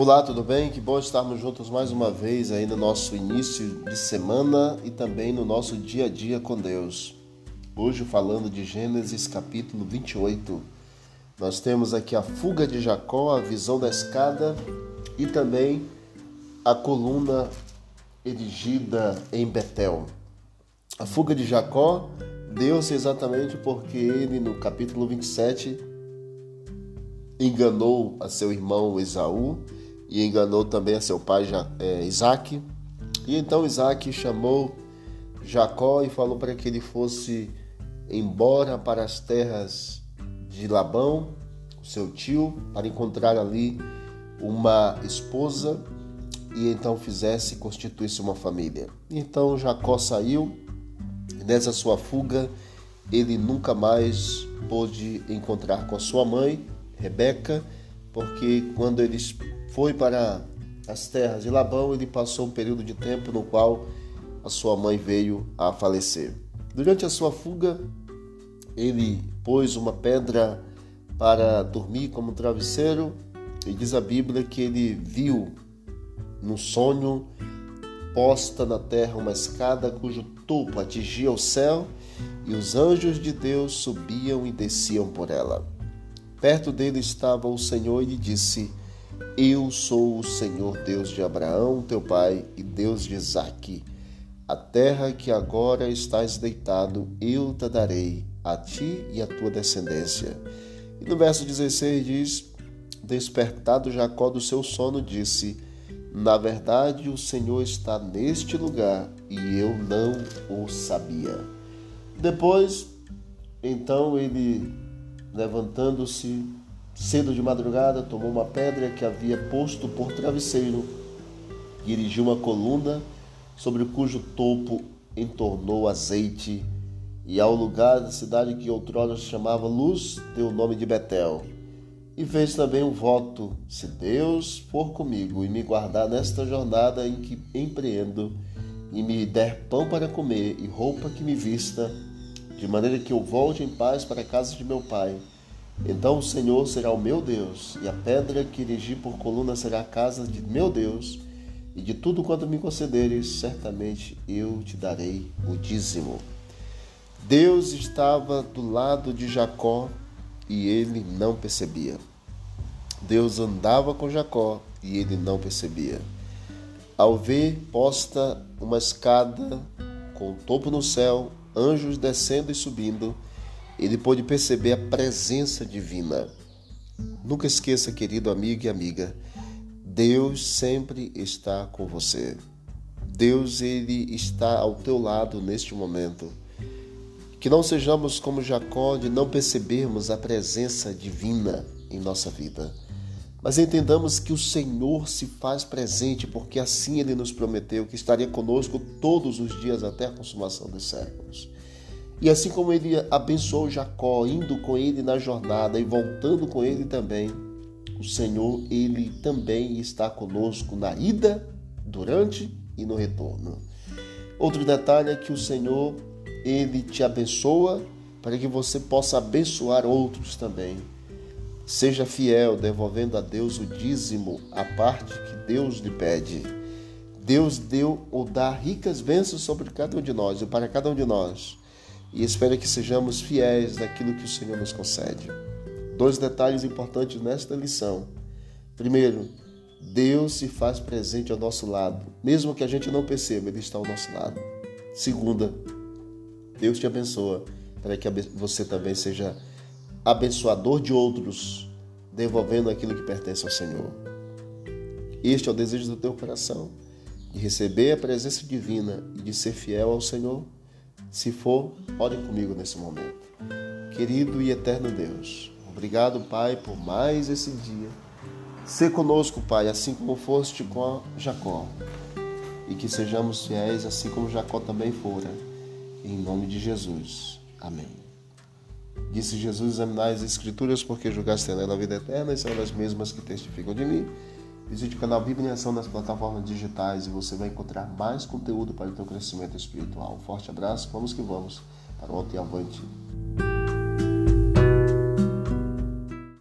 Olá, tudo bem? Que bom estarmos juntos mais uma vez aí no nosso início de semana e também no nosso dia a dia com Deus. Hoje falando de Gênesis capítulo 28. Nós temos aqui a fuga de Jacó, a visão da escada e também a coluna erigida em Betel. A fuga de Jacó deu-se exatamente porque ele, no capítulo 27, enganou a seu irmão Esaú e enganou também a seu pai é, Isaac. E então Isaac chamou Jacó e falou para que ele fosse embora para as terras de Labão, seu tio, para encontrar ali uma esposa e então fizesse constituísse uma família. Então Jacó saiu, e nessa sua fuga ele nunca mais pôde encontrar com a sua mãe, Rebeca, porque quando eles foi para as terras de Labão, ele passou um período de tempo no qual a sua mãe veio a falecer. Durante a sua fuga, ele pôs uma pedra para dormir como travesseiro e diz a Bíblia que ele viu no sonho posta na terra uma escada cujo topo atingia o céu e os anjos de Deus subiam e desciam por ela. Perto dele estava o Senhor e lhe disse: eu sou o Senhor Deus de Abraão, teu pai, e Deus de Isaque. A terra que agora estás deitado, eu te darei, a ti e à tua descendência. E no verso 16 diz: Despertado Jacó do seu sono, disse: Na verdade, o Senhor está neste lugar e eu não o sabia. Depois, então ele, levantando-se, Cedo de madrugada, tomou uma pedra que havia posto por travesseiro, dirigiu uma coluna sobre cujo topo entornou azeite, e ao lugar da cidade que outrora se chamava Luz, deu o nome de Betel. E fez também um voto: se Deus for comigo e me guardar nesta jornada em que empreendo, e me der pão para comer e roupa que me vista, de maneira que eu volte em paz para a casa de meu pai então o Senhor será o meu Deus, e a pedra que erigi por coluna será a casa de meu Deus, e de tudo quanto me concederes, certamente eu te darei o dízimo. Deus estava do lado de Jacó e ele não percebia. Deus andava com Jacó e ele não percebia. Ao ver posta uma escada com o topo no céu, anjos descendo e subindo, ele pôde perceber a presença divina. Nunca esqueça, querido amigo e amiga, Deus sempre está com você. Deus ele está ao teu lado neste momento. Que não sejamos como Jacó de não percebermos a presença divina em nossa vida. Mas entendamos que o Senhor se faz presente, porque assim ele nos prometeu que estaria conosco todos os dias até a consumação dos séculos. E assim como ele abençoou Jacó, indo com ele na jornada e voltando com ele também, o Senhor, ele também está conosco na ida, durante e no retorno. Outro detalhe é que o Senhor, ele te abençoa para que você possa abençoar outros também. Seja fiel, devolvendo a Deus o dízimo, a parte que Deus lhe pede. Deus deu ou dá ricas bênçãos sobre cada um de nós e para cada um de nós e espero que sejamos fiéis naquilo que o Senhor nos concede. Dois detalhes importantes nesta lição. Primeiro, Deus se faz presente ao nosso lado, mesmo que a gente não perceba, Ele está ao nosso lado. Segunda, Deus te abençoa para que você também seja abençoador de outros, devolvendo aquilo que pertence ao Senhor. Este é o desejo do teu coração, de receber a presença divina e de ser fiel ao Senhor. Se for, ore comigo nesse momento. Querido e eterno Deus, obrigado, Pai, por mais esse dia. Se conosco, Pai, assim como foste com Jacó, e que sejamos fiéis, assim como Jacó também fora. Em nome de Jesus. Amém. Disse Jesus: Examinai as Escrituras, porque julgaste nela a vida eterna, e são as mesmas que testificam de mim. Visite o canal Bíblia em Ação nas plataformas digitais e você vai encontrar mais conteúdo para o seu crescimento espiritual. Um forte abraço, vamos que vamos para ontem avante.